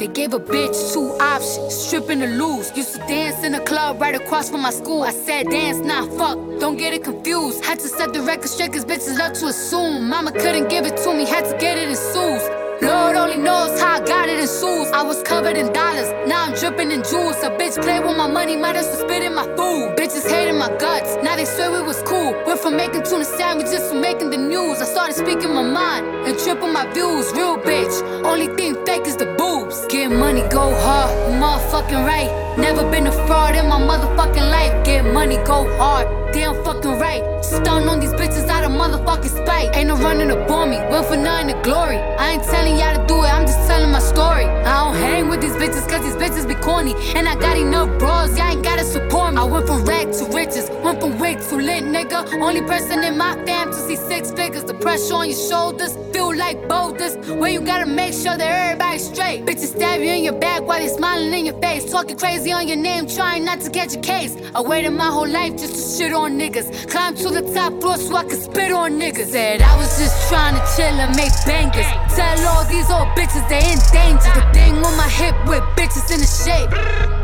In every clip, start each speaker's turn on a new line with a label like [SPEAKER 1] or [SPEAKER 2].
[SPEAKER 1] They gave a bitch two options, stripping or lose. Used to dance in a club right across from my school. I said dance, not fuck, don't get it confused. Had to set the record straight cause bitches love to assume. Mama couldn't give it to me, had to get it in suits. Lord only knows how I got it in shoes. I was covered in dollars, now I'm dripping in jewels. A bitch play with my money, might as well spit in my food. Bitches hating my guts, now they swear it was cool. Went from making tuna sandwiches to making the news. I started speaking my mind and tripping my views. Real bitch, only thing fake is the boobs. Get money, go hard, motherfucking right. Never been a fraud in my motherfucking life. Get money, go hard, damn fucking right. Stun on these bitches out of motherfucking spite. Ain't no running up on me, went for nothing to glory. I ain't telling y'all to do it, I'm just telling my story. I don't hang with these bitches cause these bitches be corny. And I got enough bros, y'all ain't gotta support me. I went from rag to riches, went from wig to lit, nigga. Only person in my fam to see six figures. The pressure on your shoulders feel like boulders. Where you gotta make sure that everybody's straight. Bitches stab you in your back while they smiling in your face. Talking crazy on your name, trying not to catch a case. I waited my whole life just to shit on niggas. Climb to the top floor so I could spit on niggas. Said I was just trying to chill and make bangers. Tell all these old bitches they in danger. The thing on my hip with bitches in the shape.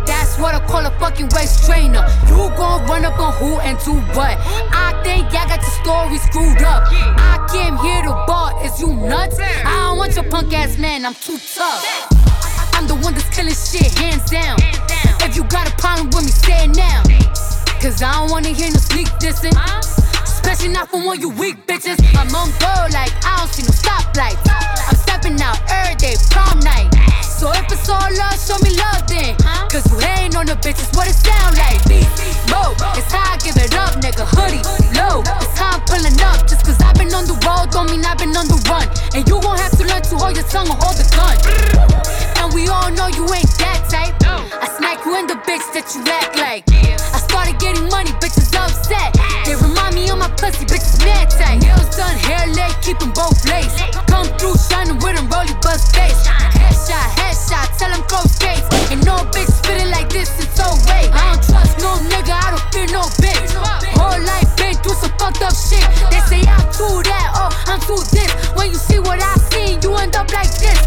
[SPEAKER 1] That's what I call a fucking waist trainer. You gon' run up on who and do what? I think y'all got your story screwed up. I came here to bar, is you nuts? I don't want your punk ass man, I'm too tough. I'm the one that's killing shit, hands down. If you got a problem with me, say it now. Cause I don't wanna hear no sneak dissing. Especially not from one you weak bitches. I'm on go like I don't see no stoplights. I'm stepping out every day, prom night. So if it's all love, show me love then. Cause you ain't on the bitches, what it sound like. Low, it's how I give it up, nigga. Hoodie, low, it's how I'm pulling up. Just cause I've been on the road, don't mean I've been on the run. And you gon' have to learn to hold your tongue or hold the gun. And we all know you ain't that type. I smack you in the bitch that you act like. I started getting money, bitches upset. They remind me of my pussy, bitches mad tight. Nails done, hair laid, keep 'em both laced. Come through, shining with 'em, roll your bust face. Headshot, headshot, tell 'em close skates. And no bitch spitting like this, it's so wait. I don't trust no nigga, I don't fear no bitch. Whole life been through some fucked up shit. They say I'm too that, oh, I'm too this. When you see what I seen, you end up like this.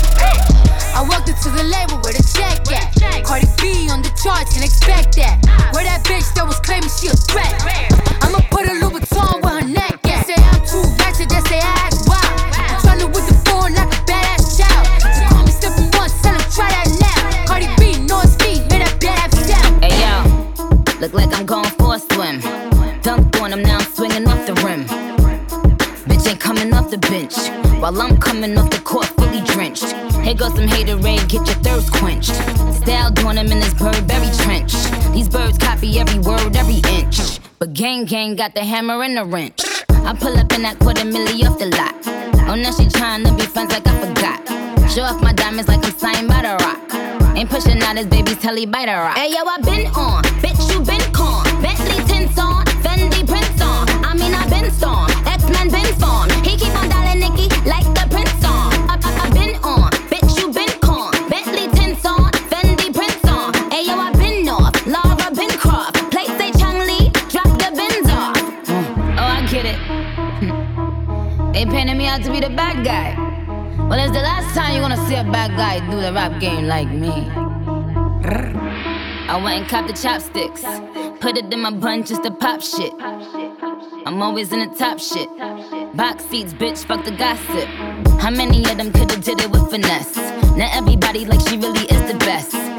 [SPEAKER 1] I walked into the label with a check at. Cardi B on the charts and expect that. Where that bitch that was claiming she a threat. I'ma put a Louboutin with her neck at. Say I'm too ratchet, they say I act wild. Tryna with the phone like a badass child. You call me slipping once, tell him try that now. Cardi B, know it's me, hear that bad sound.
[SPEAKER 2] Hey yo, look like I'm going for a swim. Dunked on him, now I'm swinging off the rim. Bitch ain't coming off the bench. While I'm coming off the court, goes some haterade, get your thirst quenched. Style doing him in this Burberry trench. These birds copy every word, every inch. But gang gang got the hammer and the wrench. I pull up in that quarter milli off the lot. Oh, now she tryna be friends like I forgot. Show off my diamonds like I'm signed by the rock. Ain't pushing out his baby's telly by the rock. Hey yo, I been on, bitch you been con. Bentley tints on, Fendi prints on. I mean I been storm, X-Men been formed. He keep on dialing Nicki like the bad guy. Well, it's the last time you're gonna see a bad guy do the rap game like me. I went and copped the chopsticks. Put it in my bun just to pop shit. I'm always in the top shit. Box seats, bitch, fuck the gossip. How many of them could've did it with finesse? Now everybody like she really is the best.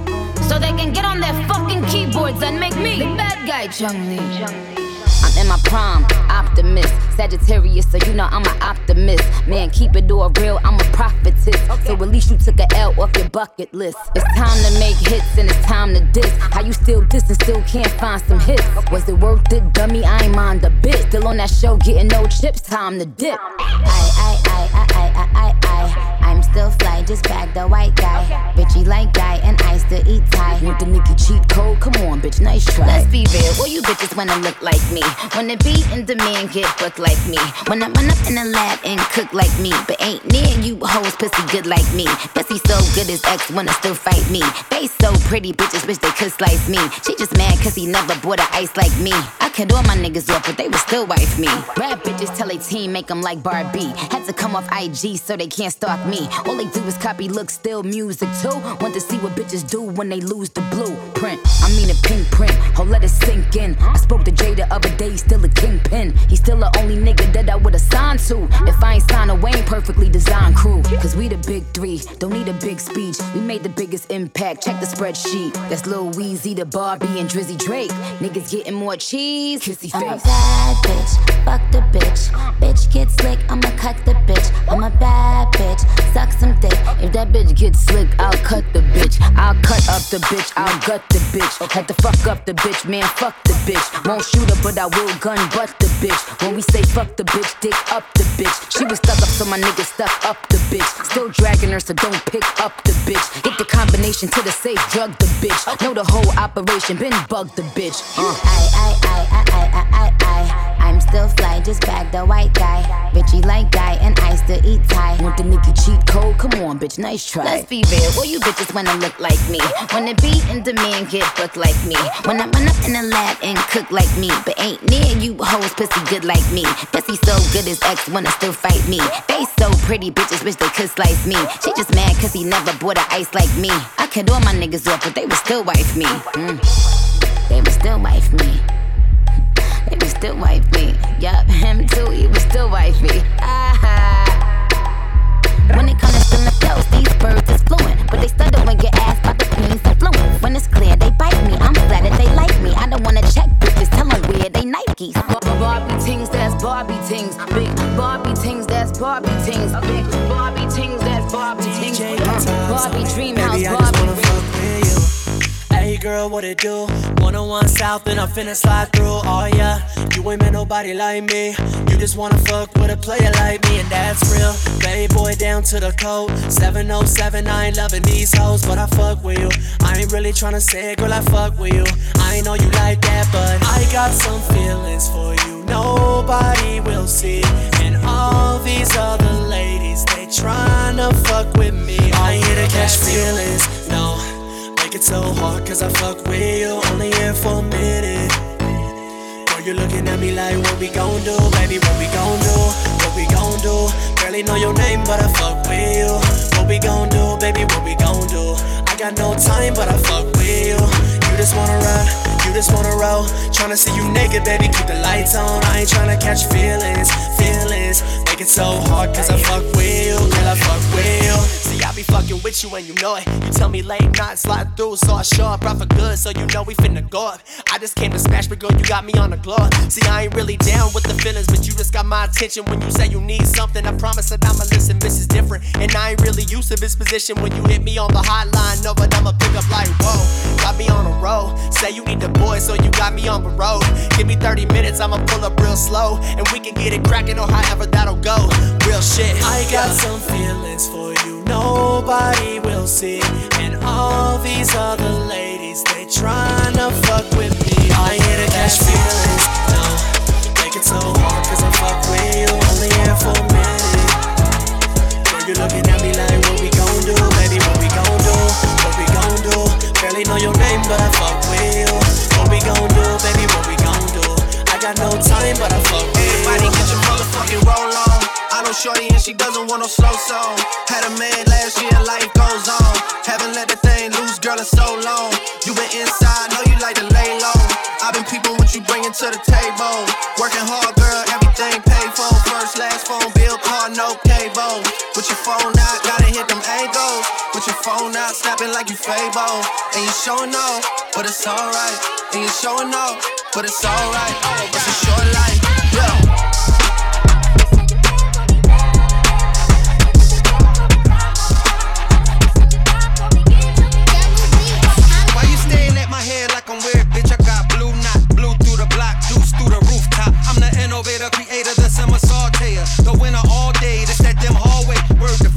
[SPEAKER 2] So they can get on their fucking keyboards and make me the bad guy, Chun-Li. I'm in my prime, optimist. Sagittarius, so you know I'm an optimist. Man, keep it all real, I'm a prophetess. So at least you took a L off your bucket list. It's time to make hits and it's time to diss. How you still diss and still can't find some hits? Was it worth it, dummy? I ain't mind a bit. Still on that show, getting no chips, time to dip. I, I, I, I, I, I, I, I. I'm
[SPEAKER 3] still fly, just bag the white guy. Bitchy like guy, and I still eat Thai.
[SPEAKER 2] Want the Nicki cheat code? Come on, bitch, nice try. Let's be real, all you bitches wanna look like me. Wanna be in demand, get booked like me. Wanna run up in the lab and cook like me. But ain't near you hoes pussy good like me. Pussy so good his ex wanna still fight me. Face so pretty, bitches wish they could slice me. She just mad cause he never bought a ice like me. I could all my niggas off, but they would still wife me. Rap bitches tell a team make them like Barbie. Had to come off IG so they can't stalk me. All they do is copy look, still music too. Want to see what bitches do when they lose the blueprint. I mean a pink print, oh let it sink in. I spoke to Jay the other day, still a kingpin. He's still the only nigga that I would've signed to. If I ain't signed a Wayne perfectly designed crew. Cause we the big three, don't need a big speech. We made the biggest impact, check the spreadsheet. That's Lil Weezy, the Barbie, and Drizzy Drake. Niggas getting more cheese, kissy face.
[SPEAKER 3] I'm a bad bitch, fuck the bitch. Bitch get slick, I'ma cut the bitch. I'm a bad bitch, suck some dick.
[SPEAKER 2] If that bitch gets slick, I'll cut the bitch. I'll cut up the bitch, I'll gut the bitch. Had to fuck up the bitch, man, fuck the bitch. Won't shoot her, but I will gun butt the bitch. When we say fuck the bitch, dick up the bitch. She was stuck up, so my nigga stuck up the bitch. Still dragging her, so don't pick up the bitch. Get the combination to the safe, drug the bitch. Know the whole operation, been bugged the bitch.
[SPEAKER 3] Uh. I, I, I, I, I, I, I. I'm still fly, just bag the white guy. Bitchy like guy, and I still eat Thai.
[SPEAKER 2] Want the Nicki cheat code? Come on, bitch, nice try.
[SPEAKER 3] Let's be real, all you bitches wanna look like me. Wanna be in demand, get booked like me. Wanna run up in the lab and cook like me. But ain't near you hoes pussy good like me. Pussy so good his ex wanna still fight me. Face so pretty, bitches wish they could slice me. She just mad cause he never bought a ice like me. I cut all my niggas off, but they would still wife me. Mm. They would still wife me. They would still wife me. Yup, him too, he would still wife me. Ah. When it comes to spilling flows, these birds is fluent. But they stutter when get asked by the queen's influence. When it's clear, they bite me. I'm flattered they like me. I don't wanna check bitches, tell them where they Nikes.
[SPEAKER 2] Barbie tings, that's Barbie tings. Big Barbie tings, that's Barbie tings. Big Barbie tings, that's Barbie tings. Barbie dream house, Barbie
[SPEAKER 4] Hey girl, what it do? 101 South and I'm finna slide through. Oh yeah, you ain't met nobody like me. You just wanna fuck with a player like me, and that's real. Playboy down to the code. 707, I ain't loving these hoes, but I fuck with you. I ain't really tryna say it, girl, I fuck with you. I know you like that, but I got some feelings for you. Nobody will see. And all these other ladies, they tryna fuck with me. I ain't here to catch feelings, no make it so hard cause I fuck with you only here for a minute. Girl, you're looking at me like what we gon' do, baby, what we gon' do, what we gon' do. Barely know your name, but I fuck with you. What we gon' do, baby, what we gon' do. I got no time, but I fuck with you. You just wanna ride, you just wanna roll. Tryna see you naked, baby, keep the lights on. I ain't tryna catch feelings, feelings. Make it so hard cause I fuck with you, girl, I fuck with you. See, I be fucking with you and you know it. You tell me late night slide through, so I show up right for good, so you know we finna go up. I just came to smash, but girl, you got me on the glove. See, I ain't really down with the feelings, but you just got my attention when you say you need something. I promise that I'ma listen, this is different. And I ain't really used to this position when you hit me on the hotline. No, but I'ma pick up like, whoa, got me on a roll. Say you need the boy, so you got me on the road. Give me 30 minutes, I'ma pull up real slow. And we can get it cracking or however that'll go. Real shit. I got some feelings for you nobody will see. And all these other ladies, they tryna fuck with me. I ain't a catch feelings, no. Make it so hard cause I fuck with you, only here for a minute. Girl, you looking at me like, what we gon' do, baby, what we gon' do, what we gon' do. Barely know your name, but I fuck with you. What we gon' do, baby, what we gon' do. I got no time, but I fuck with you.
[SPEAKER 5] Shorty and she doesn't want no slow song. Had a man last year, life goes on. Haven't let the thing loose, girl, in so long. You been inside, know you like to lay low. I've been peeping what you bringing to the table. Working hard, girl, everything paid for. First, last phone bill, car, no cable. Put your phone out, gotta hit them angles. Put your phone out, snapping like you Fable. And you showing off, but it's alright. And you showing off, but it's alright. It's a short life,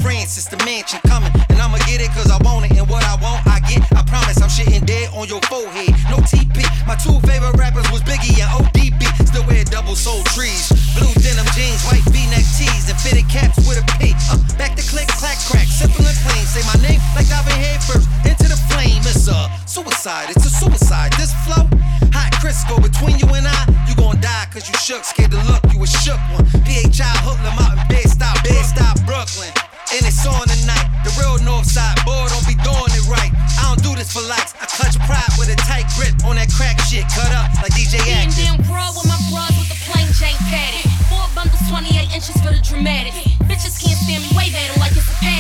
[SPEAKER 5] friends since the mansion coming. And I'ma get it cause I want it. And what I want, I get. I promise I'm shitting dead on your forehead. No TP. My two favorite rappers was Biggie and ODB. Still wear double sole trees. Blue denim jeans, white v-neck tees, and fitted caps with a P. Uh, back to click, clack, crack, simple and clean. Say my name like I've been head first. Into the flame, it's a suicide, it's a suicide. This flow, hot Crisco between you and I. You gon' die cause you shook, scared to look, you a shook one. PHI hoodlum out in bed, stop, bed, stop, Brooklyn and it's on tonight. The real north side, boy, don't be doing it right. I don't do this for likes. I clutch pride with a tight grip on that crack shit. Cut up like DJ
[SPEAKER 6] Action. Being down broad with my bros with the plain Jane fatty. Four bundles, 28 inches for the dramatic. Bitches can't stand me, wave at them like it's a
[SPEAKER 7] pattern.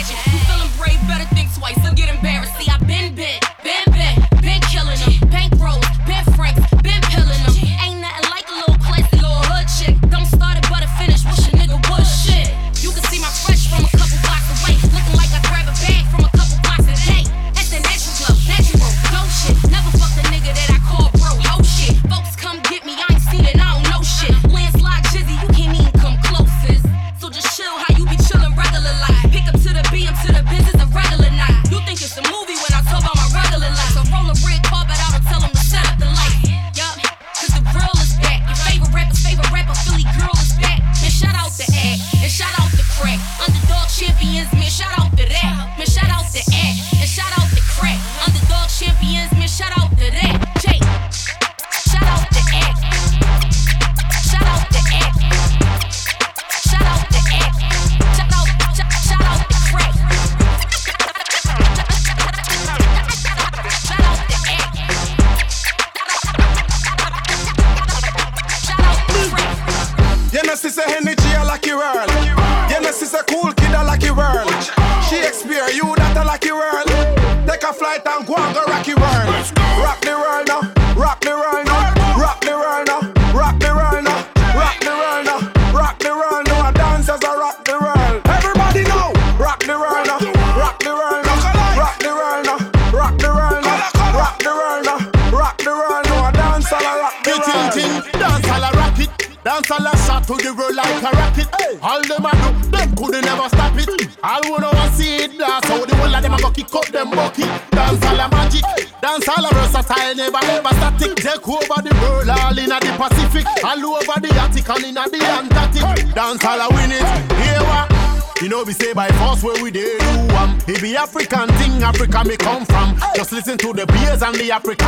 [SPEAKER 7] Africa.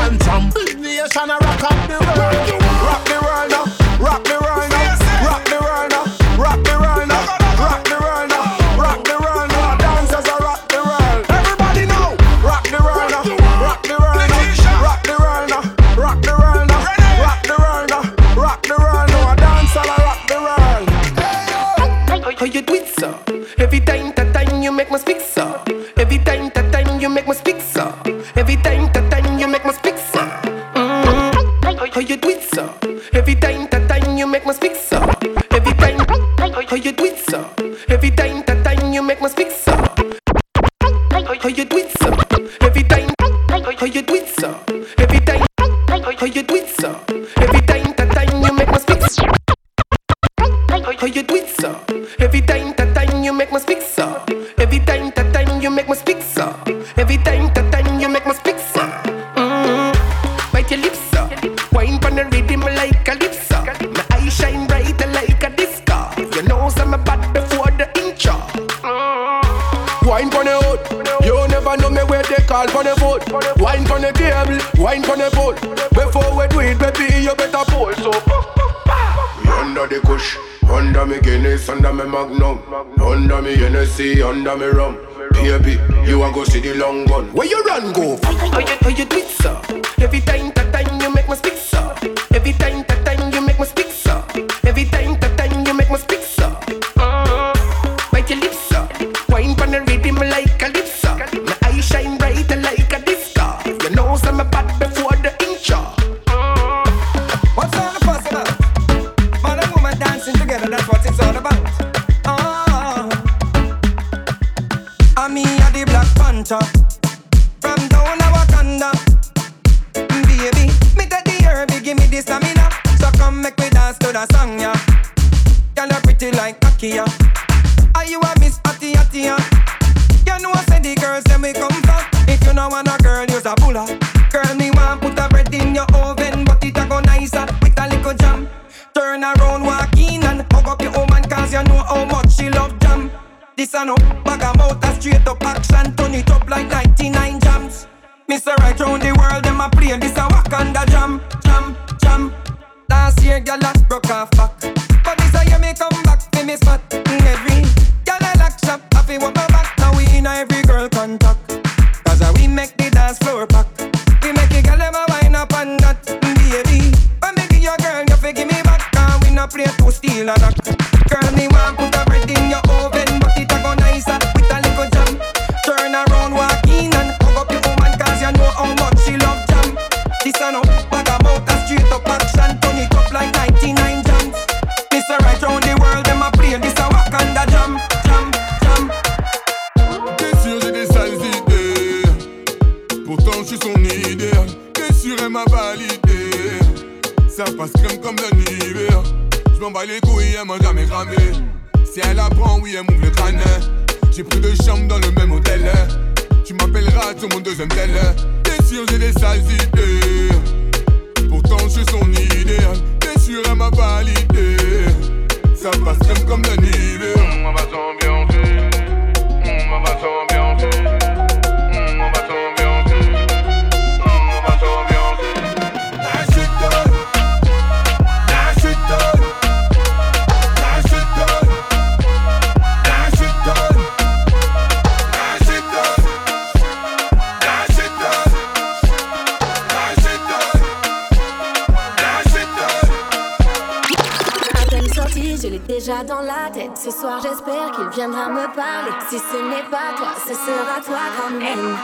[SPEAKER 8] Ce soir, j'espère qu'il viendra me parler. Si ce n'est pas toi, ce sera toi quand même.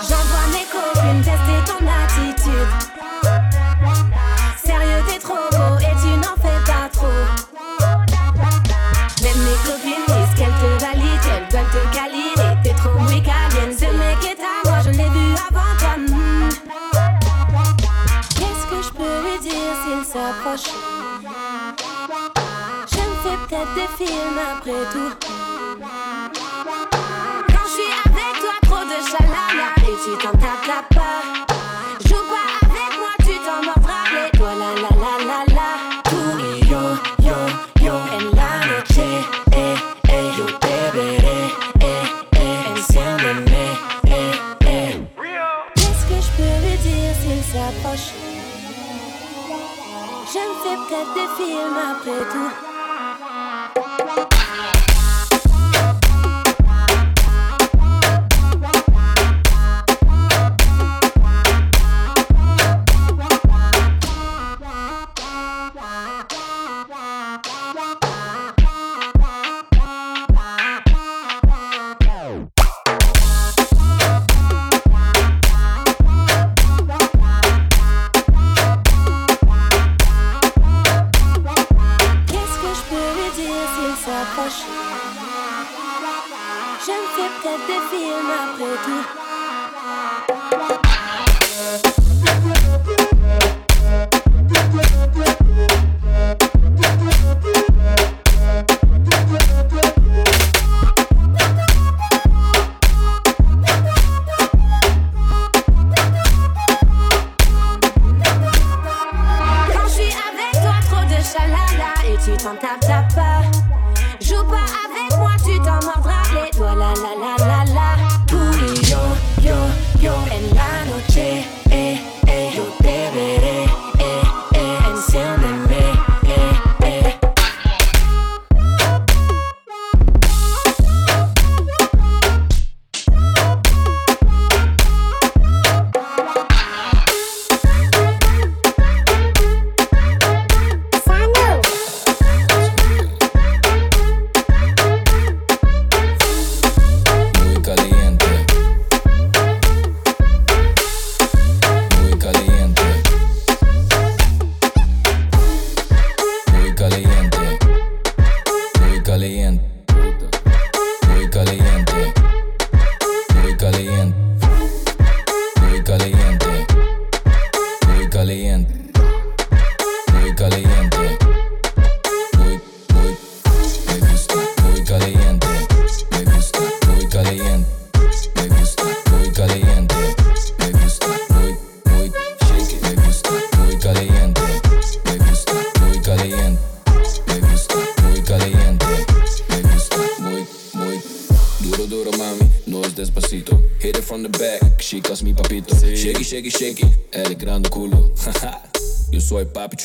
[SPEAKER 8] J'envoie mes copines tester ton attitude. Sérieux, t'es trop beau et tu n'en fais pas trop. Même mes copines disent qu'elles te valident, qu'elles veulent te câliner. T'es trop bricadienne, ce mec est à moi, je l'ai vu avant toi. Hmm. Qu'est-ce que je peux lui dire s'il s'approche? tête des films après tout.
[SPEAKER 9] my pocket.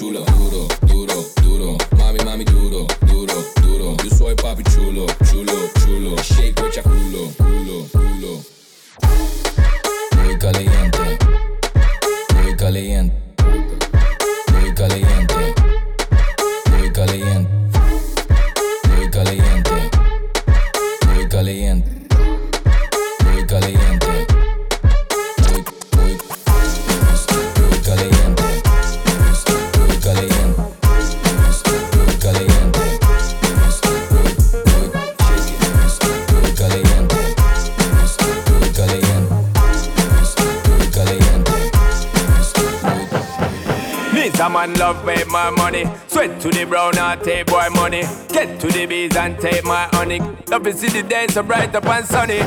[SPEAKER 9] Chulo, duro, duro, duro. Mami, mami, duro, duro, duro. Yo soy papi chulo, chulo, chulo. Shake, culo, culo, culo. Muy caliente, muy caliente, muy caliente, muy caliente,
[SPEAKER 10] Make my money. Sweat to the brown and take boy money. Get to the bees and take my honey. Love to see the day so bright up and sunny.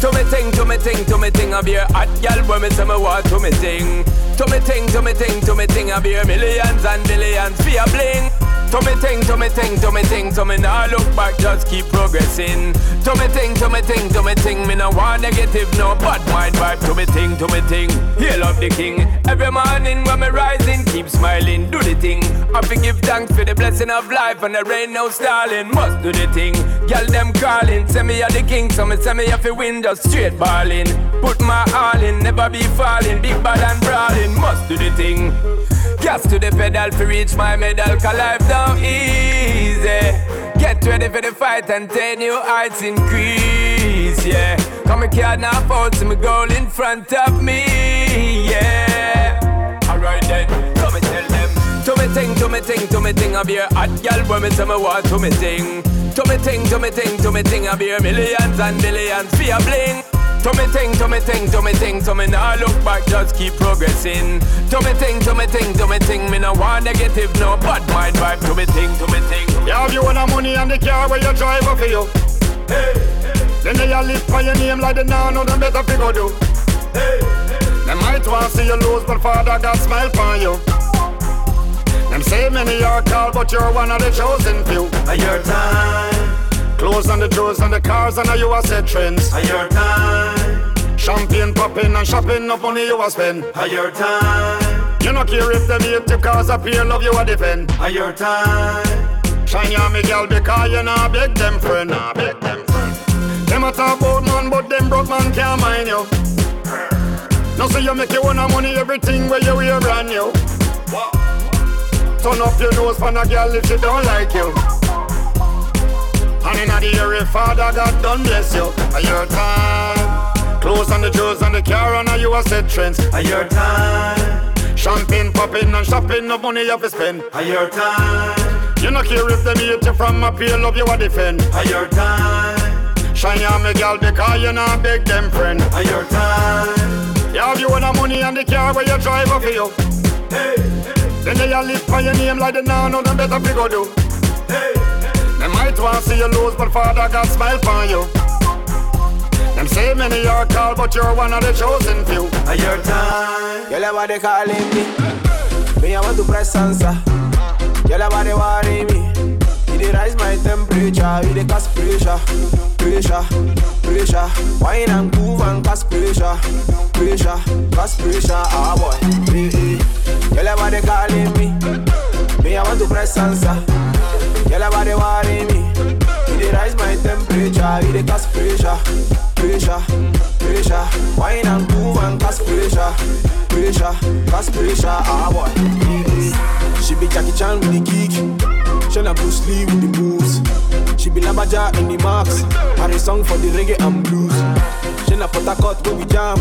[SPEAKER 10] To me ting, to me ting, to me ting, be a hot gal when me say me want to me ting. To me ting, to me ting, to me ting, be a millions and billions for a bling. To me ting, to me ting, to me ting, so me nah look back, just keep progressing. To me ting, to me ting, to me ting, me no want negative, no bad mind vibe. To me ting, to me ting, hail up the king. Every morning when me rising, keep smiling, do the thing. I give thanks for the blessing of life and the rain no stalling. Must do the thing, girl them calling, say me are the king, so me say me have to win, just straight balling. Put my all in, never be falling, big bad and brawling. Must do the thing. Gas to the pedal to reach my medal, cause life down easy. Get ready for the fight and take new heights increase, yeah. Come and card now fall to my goal in front of me, yeah. Alright then, come and tell them. To me ting, to me ting, to me ting, be a hot girl me say me want to me ting. To me ting, to me ting, to me ting, be a millions and billions for a bling. To me ting, to me ting, to me ting, so me nah look back, just keep progressing. To me ting, to me ting, to me ting, me no want negative, no bad mind vibe. To me ting, to me ting.
[SPEAKER 11] You have you want the money and the car where you drive up for you. Hey, hey. Then they all live for your name like the now know them better figure do. Hey, hey. They might want to see you lose, but Father God smile for you. Them say many are called, but you're one of the chosen few.
[SPEAKER 12] A your time.
[SPEAKER 11] Clothes and the jewels and the cars and you a set trends.
[SPEAKER 12] A your time.
[SPEAKER 11] Champagne popping and shopping, no money you a spend.
[SPEAKER 12] Your time.
[SPEAKER 11] You no care if them hate you cause a love you a defend.
[SPEAKER 12] Your time.
[SPEAKER 11] Shine ya me girl because you nah beg them friend. Nah beg them friend. Them a talk about man but them broke man can't mind you. No say you make you own money everything where you wear brand new. Turn up your nose for a girl if she don't like you. And inna the area, Father God done bless you. A your time. Clothes and the jewels and the car and you a set trends.
[SPEAKER 12] A your time.
[SPEAKER 11] Champagne popping and shopping, no money you have to spend.
[SPEAKER 12] A your time.
[SPEAKER 11] You no care if them hate you from a peer, love you a defend.
[SPEAKER 12] A your time.
[SPEAKER 11] Shine ya me girl because you not beg them friend.
[SPEAKER 12] A your time.
[SPEAKER 11] You have you own the money and the car where you drive for you.
[SPEAKER 12] Hey, hey.
[SPEAKER 11] Then they all live for your name like the now know them better figure do.
[SPEAKER 12] Hey.
[SPEAKER 11] They might want to see you lose, but Father God smile for you. Them say many are called, but you're one of the chosen few.
[SPEAKER 12] A your time.
[SPEAKER 13] Girl, everybody calling me. Me, I want to press answer. Girl, everybody worry me. You dey rise my temperature, you dey cause pressure, pressure, pressure. Wine and move and cause pressure, pressure, cause pressure. Ah boy, hey, hey. Girl, everybody calling me. Me, I want to press answer. Girl, everybody worry me. Dey rise my temperature, you dey cause pressure, pressure, pressure. Wine and move and cause pressure, pressure, cause pressure. Ah boy. She be Jackie Chan with the kick, Shana Bruce Lee with the moves. She be Labaja in the marks, and a song for the reggae and blues. Shana Potakot go we jam.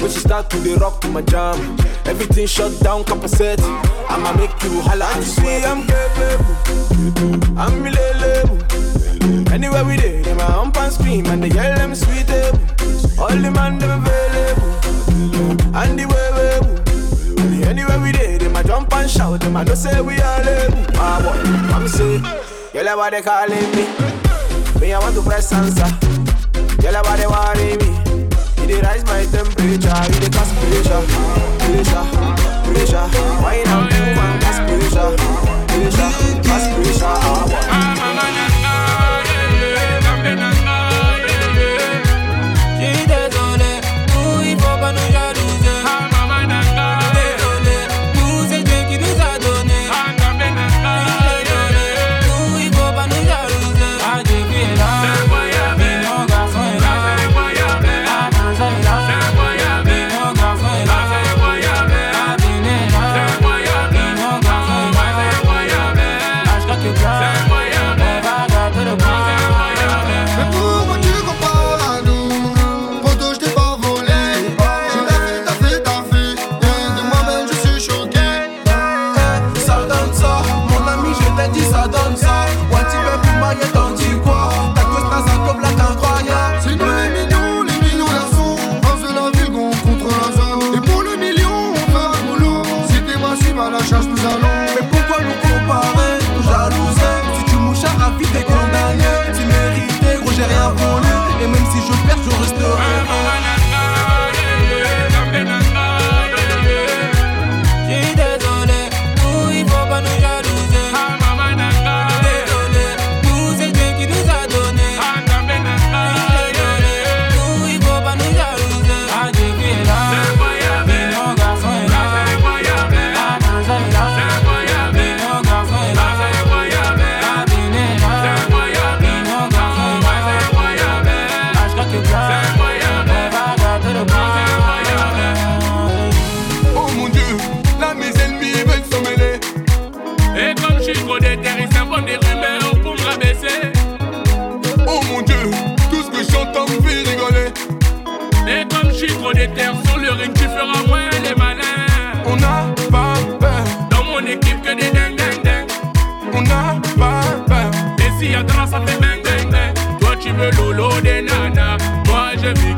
[SPEAKER 13] When she start to the rock to my jam, everything shut down, capacitate. I'ma make you holla and sweat. I'm capable, I'm reliable. Anywhere we dey, them a hump and scream, and they yell them sweet. All the man them available, and the way we Anywhere we dey, them a jump and shout, them a just say we are able. Ah boy, I'm say, girl, they calling me. Me I want to press answer. Girl, they worry me. You dey rise my temperature, you dey cause pressure, pressure, pressure. Why not move and cause pressure, pressure, cause pressure. Ah.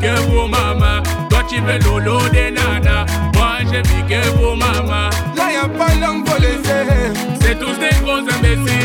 [SPEAKER 14] j'ai que pour maman. Toi, tu veux lolo des nanas. Moi, j'ai mis que pour maman.
[SPEAKER 15] Là, y'a pas l'homme
[SPEAKER 14] C'est tous des gros imbéciles.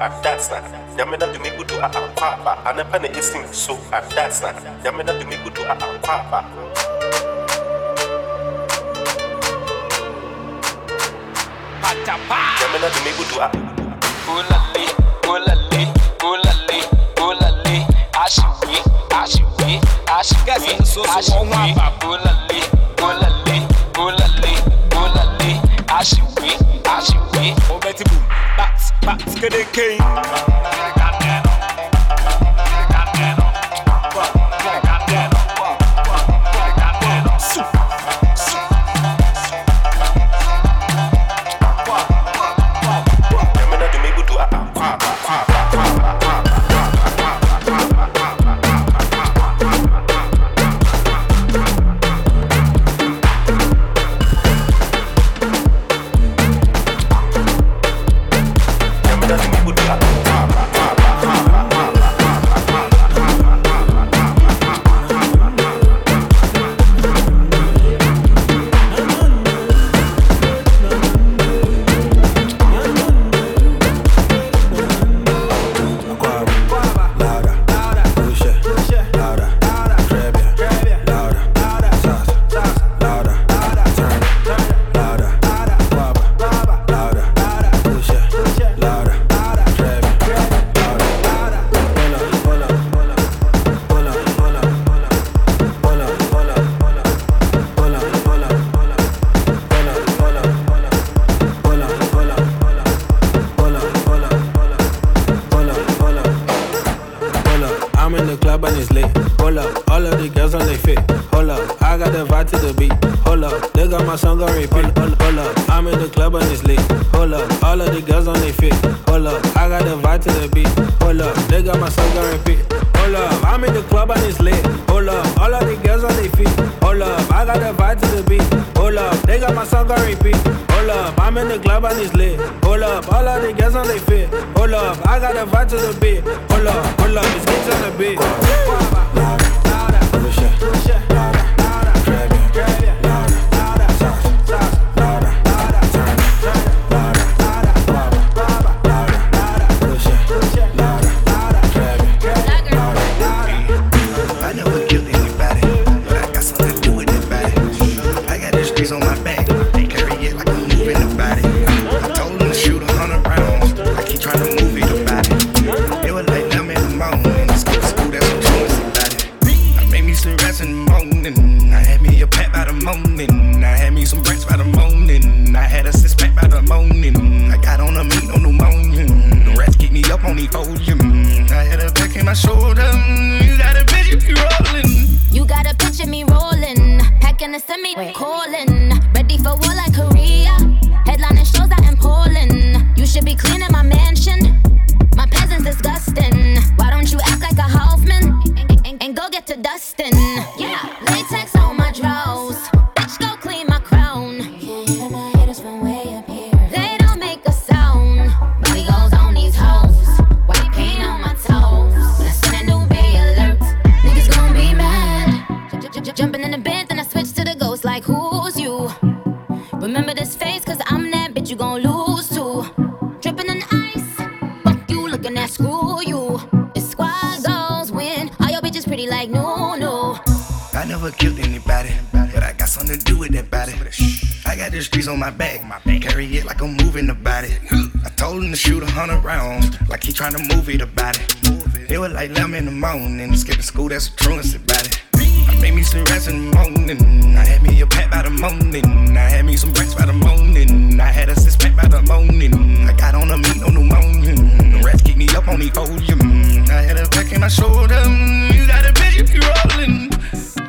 [SPEAKER 16] adasa nyame na de me gudu a ampaapa anapa na ɛsim so adasa nyame na de me gudu a
[SPEAKER 14] ampaapa
[SPEAKER 16] nyame na de me gudu a ulali ulali ulali ulali. Ashiwi ashiwi ashiwi ashiwi ulali ulali ulali ulali. Ashiwi ashiwi obetibu back to the king.
[SPEAKER 10] I'm in the club and it's late. Hold up, all of the girls on they fit. Hold up, I got the vibe to the beat. Hold up, they got my song on repeat. Hold, hold, hold up, I'm in the club and it's late. Hold up, all of the girls on they fit. Hold up, I got the vibe to the beat. Hold up, they got my song on repeat. Hold up, I'm in the club and it's lit. Hold up, all of the girls on their feet. Hold up, I got the vibe to the beat. Hold up, they got my song on repeat. Hold up, I'm in the club and it's lit. Hold up, all of the girls on their feet. Hold up, I got the vibe to the beat. Hold up, hold up, it's kids on the beat.
[SPEAKER 17] Had a back in my shoulder, you got a bitch if you rolling.
[SPEAKER 3] You got a picture me rolling, packing a semi, calling, Remember this face, cause I'm that bitch you gon' lose to. Dripping in ice, fuck you looking at screw you. It's squad goals win. All your bitches pretty like no, no.
[SPEAKER 17] I never killed anybody, but I got something to do with that body. I got the streets on my back, carry it like I'm moving the body. I told him to shoot a hundred rounds, like he trying to move it about it. It was like 11 in the morning, skipping school, that's a truancy about it. I made me some rest in the morning, I had me a pat by the morning, I had me some breaks by the morning, I had a six pack by the morning. I got on a meat, no pneumonia, the rats keep me up on the podium. I had a back in my shoulder, you got a bitch if you rolling.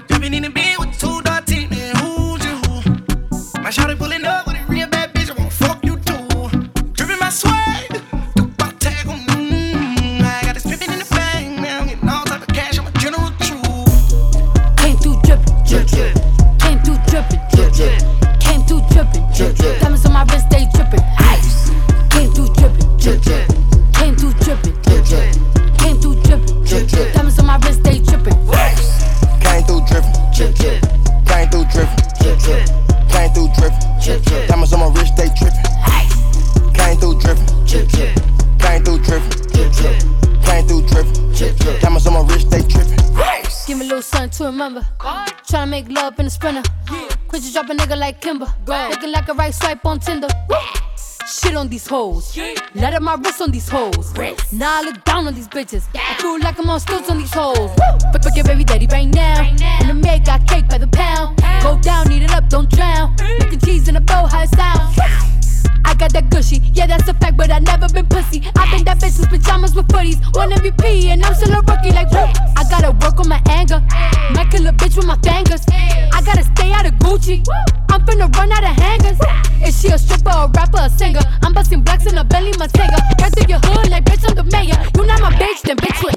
[SPEAKER 17] Jumping in the bed with two My shawty pulling up with a real bad bitch, I wanna fuck you too. Dripping my swag, Tupac tag on, I got it stripping in the bang, now I'm getting all type of cash, I'm a general true.
[SPEAKER 1] Came through drippin', drip, drip. Came through drippin', drip, drip. Drippin', drip, drip. Diamonds on my wrist, they
[SPEAKER 17] trippin'. Came through drippin', drip, drip. Came through drippin', drip, drip. Came through drippin', drip, drip. Diamonds on my wrist, they trippin'.
[SPEAKER 1] Give me a little something to remember. Tryna make love in a sprinter. Quit you drop a nigga like Kimber. Looking like a right swipe on Tinder. Shit on these hoes. Let up my wrist on these hoes. Now I look down on these bitches. I feel like I'm on stilts on these hoes. But fuck your baby daddy right now. And the maid got cake by the pound. Go down, eat it up, don't drown. Making cheese in a bow, how it sound. I got that gushy, yeah, that's a fact, but I never been pussy. i been that bitch since pajamas with footies. One MVP, and I'm still a rookie, like whoop. I gotta work on my anger. Might kill a bitch with my fingers. Gucci. I'm finna run out of hangers. Is she a stripper, a rapper, a singer? I'm busting blacks in a belly, my singer. Right through your hood, like bitch, I'm the mayor. You not my bitch, then bitch, you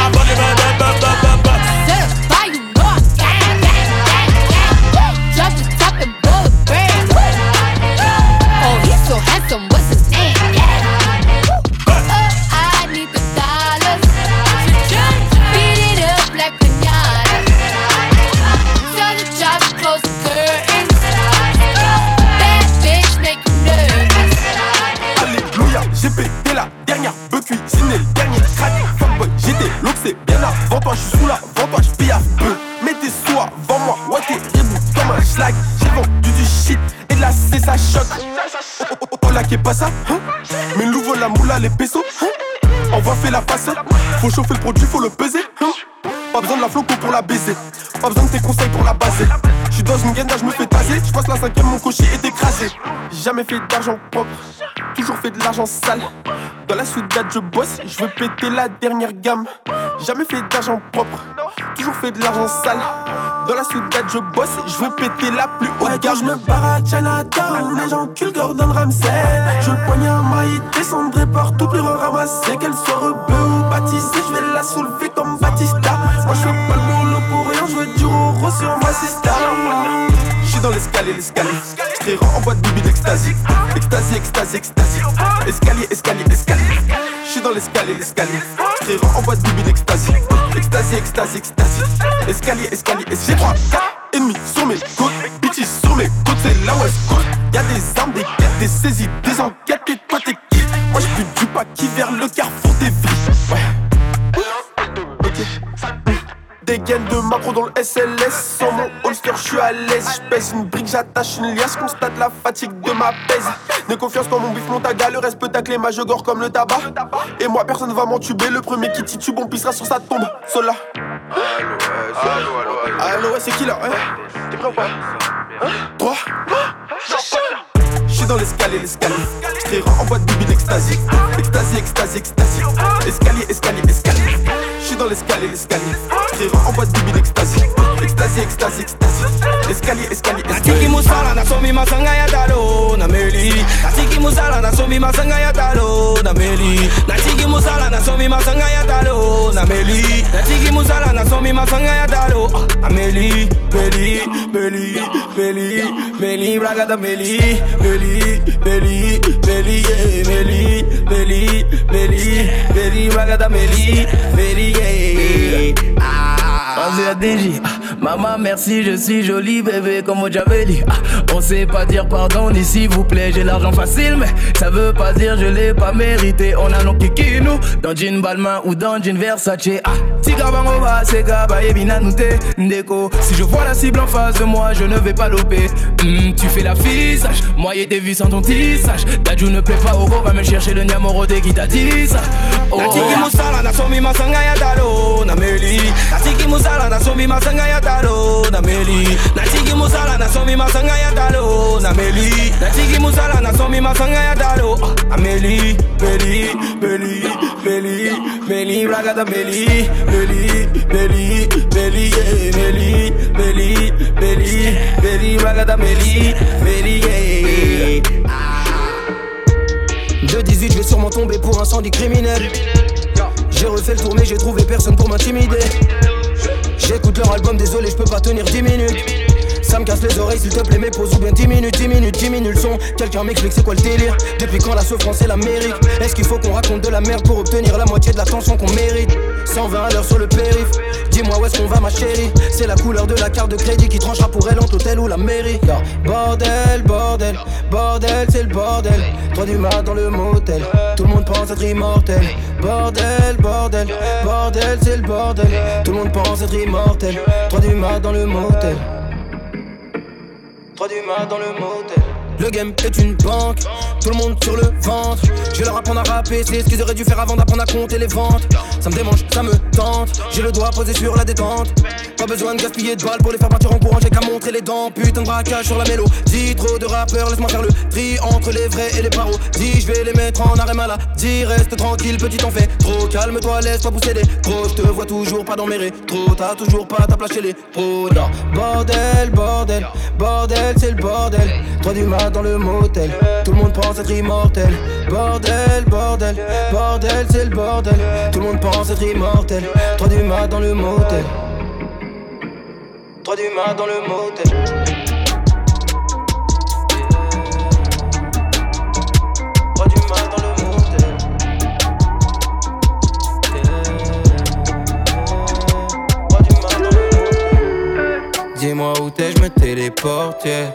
[SPEAKER 1] I'm fucking
[SPEAKER 18] my
[SPEAKER 7] slack. J'ai vendu du shit et là c'est ça choc. Oh, oh, oh, qui est pas ça. Mais l'ouvre la moula, les pesos. On va faire la passe, faut chauffer le produit, faut le peser. Pas besoin de la floco pour la baiser. Pas besoin de tes conseils pour la baser. J'suis dans une gaine, je me fais taser. J'passe la cinquième, mon cocher est écrasé. Jamais fait d'argent propre, toujours fait de l'argent sale. Dans la soudade, je bosse, je veux péter la dernière gamme. Jamais fait d'argent propre, toujours fait de l'argent sale. Dans la soudade, je bosse, je veux péter la plus haute gamme. je me barre à Chinatown, les gens culent Gordon Ramsay. Je le poignard maille, descendrai partout, plus ramasser. Qu'elle soit rebeu ou baptisée, je vais la soulever comme Batista. Moi, je fais pas le boulot pour rien, je veux du roro sur ma sister. J'suis dans l'escalier, l'escalier. J't'irai en boîte bibi d'extasie. Extasie, extasie, extasie. Escalier, escalier, escalier. J'suis dans l'escalier, l'escalier. J't'irai en boîte bibi d'extasie. Extasie, extasie, extasie. Escalier, escalier, escalier. J'ai 3, 4 ennemis sur mes côtes. Bitches sur mes côtes, c'est la West Coast. Y'a des armes, des quêtes, des saisies, des enquêtes. Et toi, t'es qui? Moi, j'pue du paquis vers le carrefour des vies. Ouais. Des gaines de macro dans le SLS. Sans mon holster, je suis à l'aise. Je pèse une brique, j'attache une liasse. Constate la fatigue de ma pèse. N'aie confiance quand mon bif monte à Le reste peut tacler ma je gore comme le tabac. Et moi, personne va m'entuber. Le premier qui titube, on pissera sur sa tombe. Sola. Allo, allo, allo. Allo, ouais, c'est qui là hein? T'es prêt ou pas? 3 J'suis dans l'escalier, l'escalier. J't'irai en boîte bibi d'extasie. Extasie, extasie, extasie. Escalier, escalier, escalier. J'suis dans l'escalier, l'escalier. J't'irai en boîte bibi d'extasie. Extasie, extasie, extasie. Escalier, escalier, escalier.
[SPEAKER 19] Natiki musala na somi masanga ya talo na meli. Natiki musala na somi masanga ya talo na meli. Natiki musala na somi masanga ya talo na meli. Natiki musala na somi masanga ya talo na ah, meli. Meli, meli, meli, meli, braga da meli, meli, meli, meli, meli, meli, meli, meli, braga da meli, meli, Ah. Maman merci je suis jolie bébé comme j'avais dit ah, On sait pas dire pardon ni s'il vous plaît J'ai l'argent facile mais ça veut pas dire je l'ai pas mérité. On a nos kiki nous dans jean Balmain ou dans jean Versace. Ah, c'est gaba et binanoute Ndeko Si je vois la cible en face de moi je ne vais pas loper. Hmm, Tu fais la fisage, moi et tes vues sans ton tissage. Dadju ne plaît pas au gros va me chercher le niamorode qui t'a dit ça. Oh. Natiki musala na somi masanga ya talo na meli Natiki musala na somi masanga ya talo na meli Natiki musala na somi masanga ya talo na meli Natiki musala na somi masanga ya talo ah, meli meli meli meli meli braga da meli meli meli meli meli meli meli meli braga da meli meli yeah.
[SPEAKER 20] 2-18, je vais sûrement tomber pour un incendie criminel. J'ai refait le tour, mais j'ai trouvé personne pour m'intimider. J'écoute leur album, désolé, je peux pas tenir 10 minutes. Ça me casse les oreilles, s'il te plaît, mais pose ou bien 10 minutes, 10 minutes, 10 minutes le son. Quelqu'un m'explique c'est quoi le délire. Depuis quand la souffrance et l'Amérique? Est-ce qu'il faut qu'on raconte de la merde pour obtenir la moitié de l'attention qu'on mérite? 120 à l'heure sur le périph. Dis-moi où est-ce qu'on va ma chérie? C'est la couleur de la carte de crédit qui tranchera pour elle entre l'hôtel ou la mairie. Bordel, bordel, bordel c'est le bordel. 3 du mat dans le motel. Tout le monde pense être immortel. Bordel, bordel, bordel c'est le bordel. Tout le monde pense être immortel. 3 du mat dans le motel 3 du mat dans le motel le game est une banque, tout le monde sur le ventre. Je vais leur apprendre à rapper, c'est ce qu'ils auraient dû faire avant d'apprendre à compter les ventes. Ça me démange, ça me tente. J'ai le doigt posé sur la détente. Pas besoin de gaspiller de balles pour les faire partir en courant, j'ai qu'à montrer les dents. Putain de braquage sur la mélo. Dis trop de rappeurs, laisse-moi faire le tri entre les vrais et les paros. Dis, je vais les mettre en arrêt maladie. Reste tranquille, petit en fait. Trop calme-toi, laisse-toi pousser les gros. Te vois toujours pas dans mes rétros. T'as toujours pas ta place chez les pros. Non, bordel, bordel, bordel, c'est le bordel. Du dans le motel. Tout le monde pense être immortel. Bordel, bordel, bordel, c'est le bordel. Tout le monde pense être immortel. 3 du mat dans le motel. 3 du mat dans le motel. Dis-moi où t'es, je me téléporte. yeah.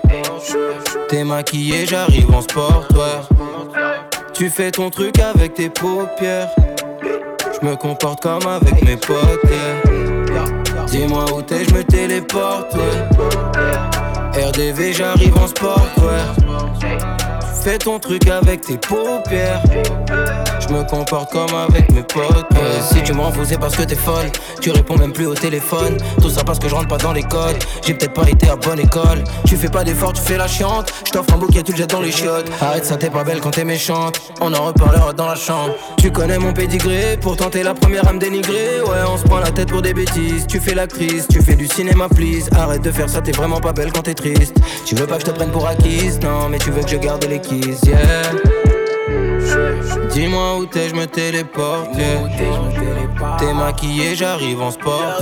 [SPEAKER 20] T'es maquillé, j'arrive en sportwear. Tu fais ton truc avec tes paupières. Je me comporte comme avec mes potes. yeah. Dis-moi où t'es, je me téléporte. RDV, j'arrive en sportwear. Tu fais ton truc avec tes paupières. Je me comporte comme avec mes potes. Euh, si tu m'en fous, c'est parce que t'es folle. Tu réponds même plus au téléphone. Tout ça parce que je rentre pas dans les codes. J'ai peut-être pas été à bonne école. Tu fais pas d'efforts, tu fais la chiante. Je t'offre un bouquet, tu le jettes dans les chiottes. Arrête ça, t'es pas belle quand t'es méchante. On en reparlera dans la chambre. Tu connais mon pédigré, pourtant t'es la première à me dénigrer. Ouais, on se prend la tête pour des bêtises. Tu fais l'actrice, tu fais du cinéma, please. Arrête de faire ça, t'es vraiment pas belle quand t'es triste. Tu veux pas que je te prenne pour acquise, non, mais tu veux que je garde les keys, yeah. Dis-moi où t'es, je me téléporte. T'es maquillé, j'arrive en sport.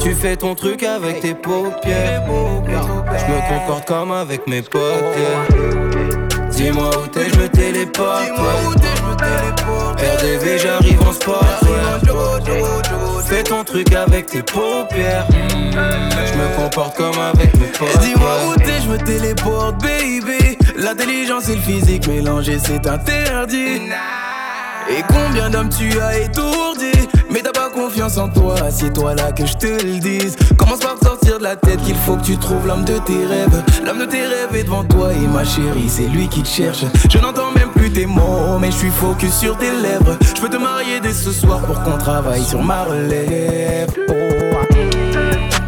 [SPEAKER 20] Tu fais ton truc avec tes paupières. Je me comporte comme avec mes potes. yeah. Dis-moi où t'es, je me téléporte. ouais. RDV, j'arrive en sport. ouais. Fais ton truc avec tes paupières. Je me comporte comme avec mes potes.
[SPEAKER 21] Dis-moi où t'es, je me téléporte, baby. L'intelligence et le physique mélangés, c'est interdit. Et combien d'hommes tu as étourdi? Mais t'as pas confiance en toi, c'est toi là que je te le dise Commence par sortir de la tête qu'il faut que tu trouves l'homme de tes rêves L'homme de tes rêves est devant toi et ma chérie c'est lui qui te cherche Je n'entends même plus tes mots mais je suis focus sur tes lèvres Je peux te marier dès ce soir pour qu'on travaille sur ma relève.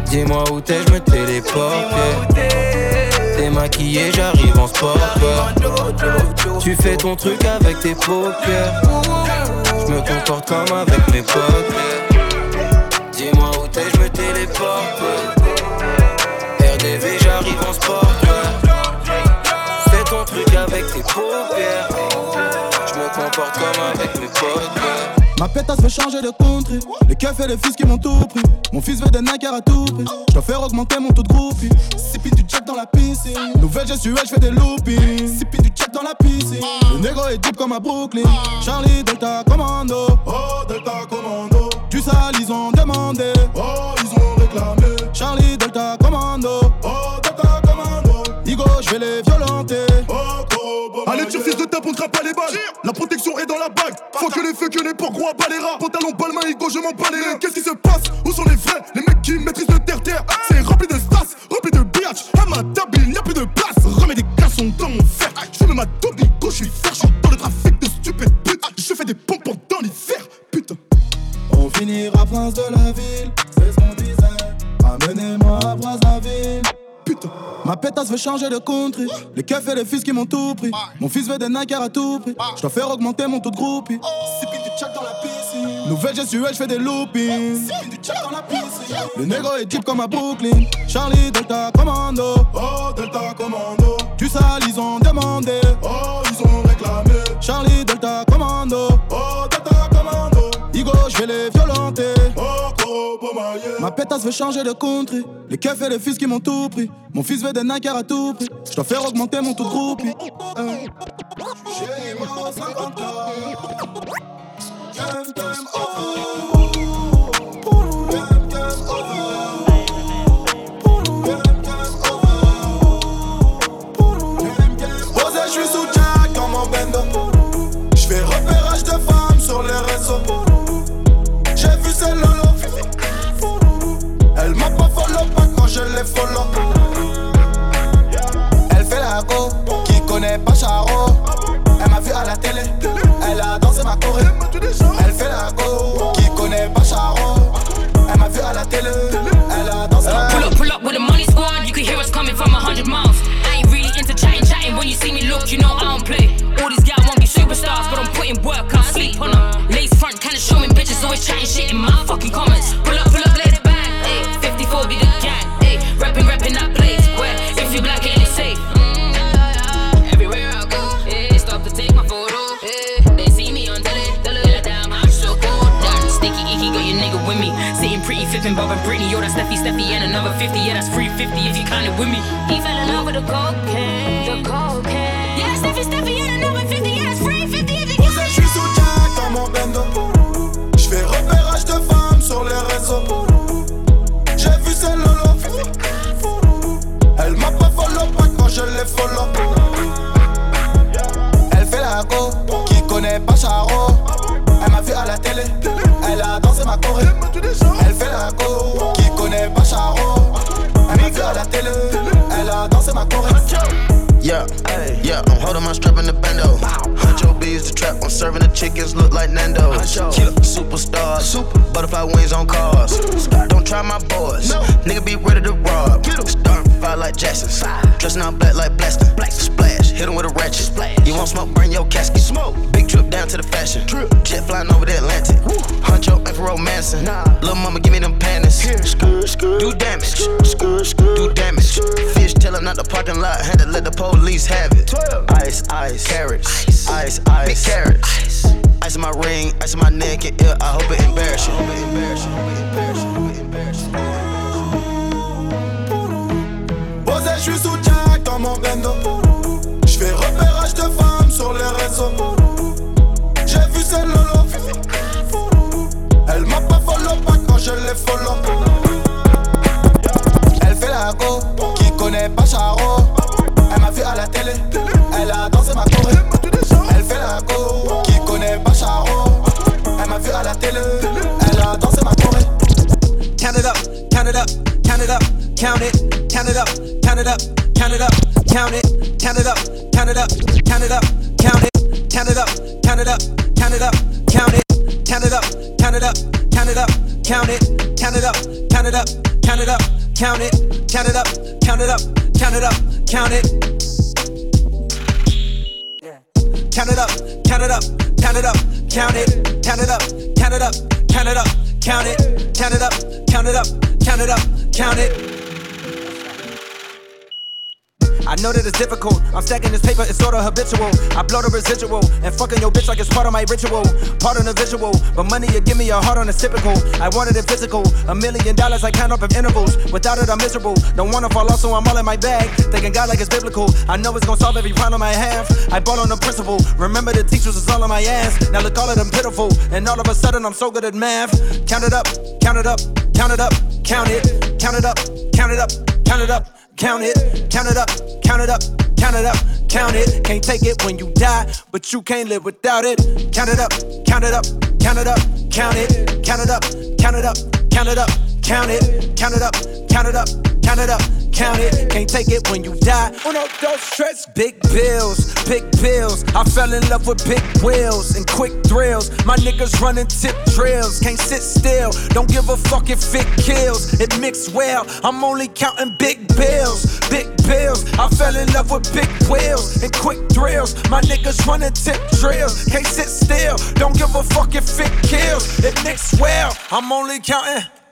[SPEAKER 20] Dis-moi où t'es, je me téléporte. T'es maquillé, j'arrive en sport. Tu fais ton truc avec tes paupières. Je me comporte comme avec mes potes. Dis-moi où t'es, je me téléporte. RDV, j'arrive en sport. Fais ton truc avec tes paupières.
[SPEAKER 22] Ma pétasse veut changer de country. Les keufs et les fils qui m'ont tout pris. Mon fils veut des Nike à tout prix. Je faire augmenter mon taux de groupie. Sipi du jack dans la piscine. Nouvelle gestuelle, je fais des loopings. Sipi du jack dans la piscine. Le négro est deep comme à Brooklyn. Charlie Delta Commando. Oh, Delta Commando. Du sale, ils ont demandé. Oh, ils ont réclamé. Charlie Delta Commando. Oh, Delta Commando. Igo, je vais les violenter.
[SPEAKER 23] Allez, tire fils de tape, on te pas les balles. La protection est dans la bague. Faut que les feux, que les porcs, gros à les rats. Pantalon, balmain, Igo, je m'en bats les reins. Qu'est-ce qui se passe? Où sont les vrais? Les mecs qui maîtrisent le terre-terre. C'est rempli de strass, rempli de biatch. À ma table, il n'y a plus de place. Remets des garçons dans mon fer. Je mets ma double Igo, je suis fier. Je dans le trafic de stupides putes. Je fais des pompes dans l'hiver. Putain.
[SPEAKER 22] On finira prince de la ville, c'est ce qu'on disait. Amenez-moi à Brazzaville. Putain, ma pétasse veut changer de country. Les keufs et les fils qui m'ont tout pris. Mon fils veut des Nike à tout prix. Je dois faire augmenter mon taux de groupie. Sipi du jack dans la piscine. Nouvelle gestuelle, je fais des loopings. Sipi du dans la piscine. Le négro est deep comme à Brooklyn. Charlie Delta Commando. Oh, Delta Commando. Du sale, ils ont demandé. Oh, ils ont réclamé. Charlie Delta Commando. Oh, Delta Commando. Igo, je vais les violenter. Ma pétasse veut changer de country. Les keufs et les fils qui m'ont tout pris. Mon fils veut des Nikers à tout prix. Je dois faire augmenter mon tout groupe. Hey. Je suis sous Jack dans mon bendo. Je fais repérage de femmes sur les réseaux. J'ai vu celle-là. est follant. Elle fait la go, qui connaît pas Charo. Elle m'a vu à la télé, elle a dansé ma choré. Elle fait la go, qui connaît pas Charo. Elle m'a vu à la télé, elle a dansé ma choré.
[SPEAKER 3] Pull up, pull up with a money squad, you can hear us coming from a hundred miles. I ain't really into chatting, chatting. When you see me look, you know I don't play. All these guys want be superstars, but I'm putting work, I sleep on them. Lace front, kinda showing bitches, always chatting shit in my fucking comments. Steffi, Steffi, and another 50. Yeah, that's free 50 if you kinda with me. He fell in love with the cocaine. The cocaine. Yeah, Steffi, Steffi, and another 50. Yeah, that's free 50 if you
[SPEAKER 22] Posé, je suis sous Jack dans mon bendo. Je fais repérage de femmes sur les réseaux. J'ai vu ces lolo. Elle m'a pas follow pas quand je les follow. Elle fait la go, qui connaît pas Charo.
[SPEAKER 5] Yeah, I'm holding my strap in the bando. Huncho B's the trap, I'm serving the chickens, look like Nando's. Killer, superstars, super butterfly wings on cars. Don't try my boys, nigga be ready to rob. Start fire like Jackson, dressing all black like blasting. Splash, hit him with a ratchet. You want smoke, bring your casket. Smoke, big trip down to the fashion. Trip. Jet flying over the Atlantic. Huncho ain't for romancing. Little mama, give me them panties. Do damage, do damage. Fish tellin' out the parking lot, had to let the police have it. 12. Ice, ice, carrots, ice, ice, big carrots. Ice in my ring, ice in my neck, and ear. I hope it embarrass you.
[SPEAKER 22] Posé, je suis sous Jack dans mon bendo. Je sur les réseaux. J'ai vu ces lolo. Elle m'a pas follow pas quand je les follow. Elle fait la go, qui connaît pas Charo. Elle m'a vu à la télé, elle a dansé ma choré. Elle fait la go, qui connaît pas Charo. Elle m'a vu à la télé, elle a dansé ma choré.
[SPEAKER 24] Count it up, count it up, count it count it up, count it up, count it up, count it, count it up, count it up, count it up, count it, count it up, count it up, count it up, count it, count it up, count it up, count it up, count it, count it up, count it up, count it up, count it, count it up, count it up, count it up, count it. Count it up, count it up, count it up, count it, count it up, count it up, count it up, count it, count it up, count it up, count it up, count it. I know that it's difficult. I'm stacking this paper, it's sorta habitual. I blow the residual and fucking your bitch like it's part of my ritual. Part of the visual, but money you give me a heart on a typical. I wanted it physical. A million dollars I count up in intervals. Without it, I'm miserable. Don't wanna fall off, so I'm all in my bag. Thinking God like it's biblical. I know it's gonna solve every problem I have. I bought on the principle. Remember the teachers is all on my ass. Now look all of them pitiful. And all of a sudden I'm so good at math. Count it up, count it up, count it up, count it, count it up, count it up, count it up. Count it, count it up, count it up, count it up, count it. Can't take it when you die, but you can't live without it. Count it up, count it up, count it up, count it, count it up, count it up, count it up, count it, count it up, count it up, count it up. Can't take it when you die. Uno, dos, tres. Big bills, big bills. I fell in love with big wheels and quick thrills. My niggas running tip drills. Can't sit still. Don't give a fuck if it kills. It mix well. I'm only counting big bills, big bills. I fell in love with big wheels and quick thrills. My niggas running tip drills. Can't sit still. Don't give a fuck if it kills. It mixed well. I'm only counting.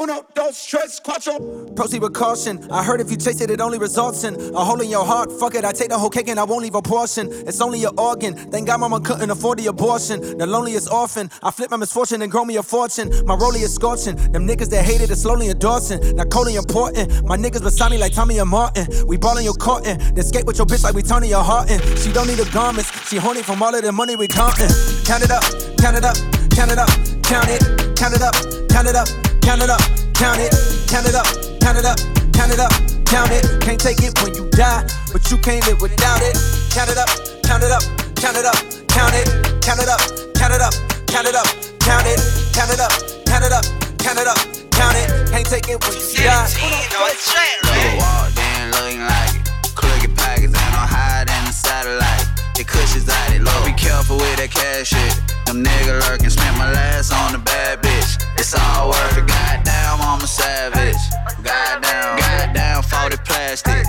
[SPEAKER 24] Uno, dos, tres, cuatro. Proceed with caution. I heard if you chase it, it only results in a hole in your heart. Fuck it, I take the whole cake and I won't leave a portion. It's only an organ. Thank God mama couldn't afford the abortion. The loneliest orphan. I flip my misfortune and grow me a fortune. My rollie is scorching. Them niggas that hated it slowly endorsing. Now Coley important. My niggas beside me like Tommy and Martin. We ballin' your cotton. Then skate with your bitch like we Tonya Harding. She don't need the garments. She horny from all of the money we countin'. Count it up, count it up, count it up, count it, count it up, count it up. Count it up, count it, count it up, count it up, count it up, count it. Can't take it when you die, but you can't live without it. Count it up, count it up, count it up, count it, count it up, count it up, count it up, count it, count it up, count it up, count it up, count it. Can't take it when you got.
[SPEAKER 25] Walked in looking like it. Crooked pockets and I'm higher than the satellite. The cushions out it low. Be careful with that cash shit. Them nigga lurking, spent my last on the bad bitch. It's all worth it. Goddamn, I'm a savage. Goddamn, goddamn, 40 plastic.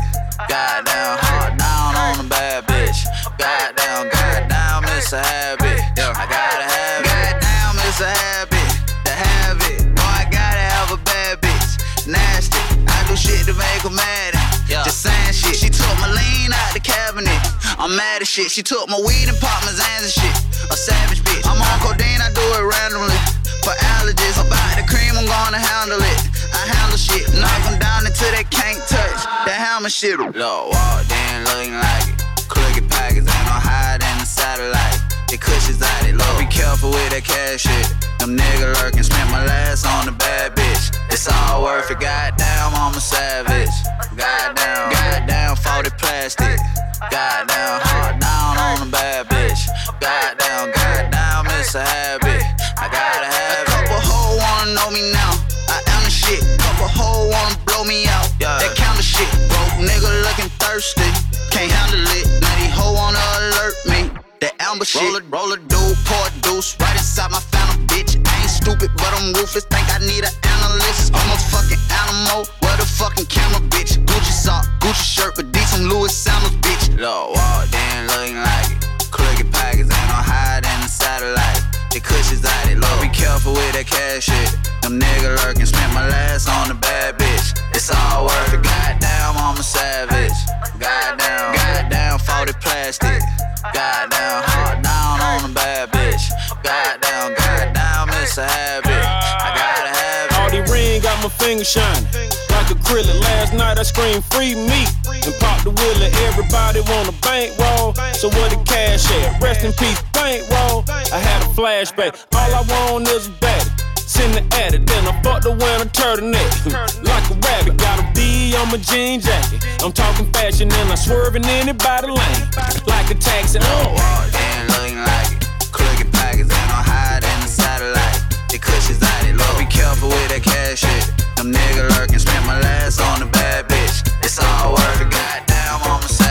[SPEAKER 25] Goddamn, hard down on the bad bitch. Goddamn, goddamn, it's a habit. I gotta have it. Goddamn, it's a habit. To have it. Boy, I gotta have a bad bitch. Nasty. I do shit to make her mad. Just saying shit. She took my lean out the cabinet. I'm mad as shit. She took my weed and parmesans and shit. A savage bitch. I'm on codeine, I do it randomly. For allergies, about the cream, I'm gonna handle it. I handle shit, knock them down until they can't touch. The hammer shit. Look, walked in looking like it. Crooked pockets, and I'm higher than the satellite. The cushions out it low. Be careful with that cash shit. Them nigga lurking, spent my last on the bad bitch. It's all worth it. Goddamn, I'm a savage. Goddamn, goddamn, 40 plastic. Goddamn, hard down on the bad bitch. Goddamn, goddamn, it's a habit. Thirsty. Can't handle it. Now these hoes wanna alert me. That amber shit. Roll a, roll a dude, pour a deuce right inside my phantom, bitch. I ain't stupid, but I'm ruthless. Think I need an analyst. I'm a fucking animal. Where the fucking camera, bitch? Gucci sock, Gucci shirt, but these some Louis sandals, bitch. Look, walked in looking like it. Crooked pockets, and I'm higher than the satellite. The cushions out it low. Be careful with that cash shit. Them nigga lurking, spent my last on the bad bitch. It's all worth it. Goddamn, I'm a savage. Goddamn, goddamn, 40 plastic. Goddamn, hard down on the bad bitch. Goddamn, goddamn, it's a habit. I gotta have it.
[SPEAKER 26] All these ring got my fingers shining. Like acrylic, last night I screamed free me and popped the wheeler. Everybody want a bankroll, so where the cash at? Rest in peace, bankroll. I had a flashback. All I want is a baddie. Send the addict, then I fuck the winner turtleneck. like a rabbit, got a B on my jean jacket. I'm talking fashion and I'm swerving anybody lane. Like a taxi. Uh.
[SPEAKER 25] Look,
[SPEAKER 26] Oh.
[SPEAKER 25] walked in looking like it. Crooked pockets, and I'm higher than the satellite. The cushions out it low. Be careful with that cash shit. Them nigga lurking, spent my last on the bad bitch. It's all worth it. Goddamn, I'm a savage.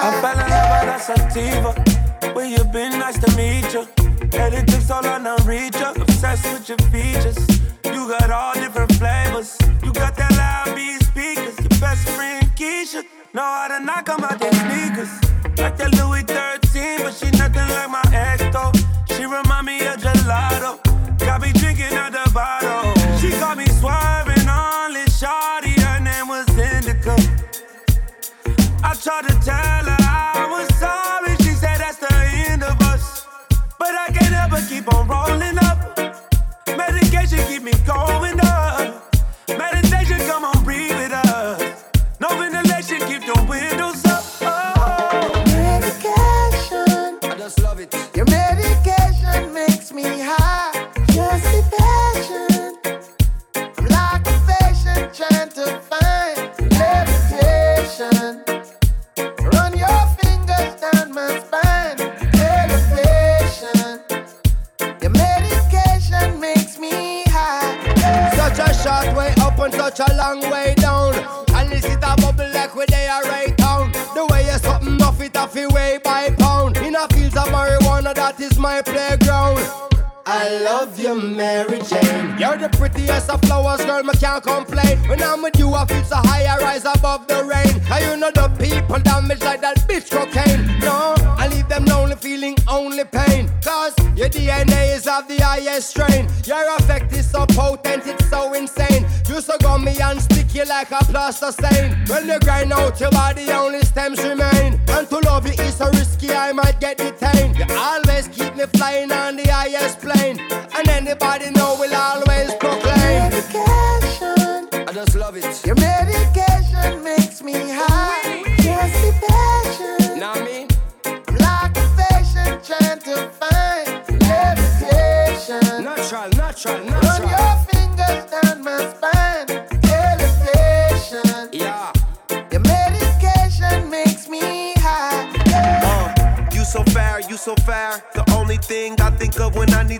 [SPEAKER 27] I fell in love with a sativa. Where you been? Nice to meet you. It took so long to reach you. Obsessed with your features. You got all different flavors.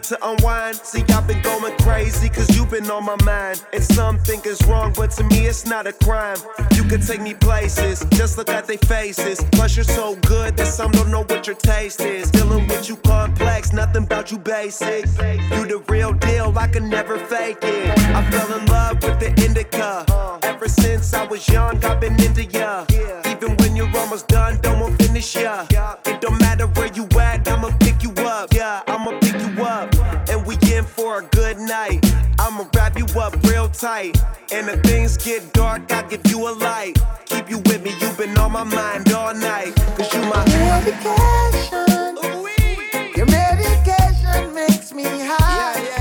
[SPEAKER 27] To
[SPEAKER 5] unwind. See, I've been going crazy, cause you've been on my mind. And some think it's wrong, but to me it's not a crime. You can take me places, just look at their faces. Plus, you're so good that some don't know what your taste is. Dealing with you complex, nothing about you basic. You the real deal, I can never fake it. I fell in love with the indica. Ever since I was young, I've been into ya. Even when you're almost done, don't want finish ya. It don't matter where you at, I'ma pick you up. Yeah, I'ma pick you up for a good night. I'ma wrap you up real tight. And if things get dark, I'll give you a light. Keep you with me, you've been on my mind all night. Cause you my
[SPEAKER 27] medication. Ooh-wee. Your medication makes me high. Yeah, yeah.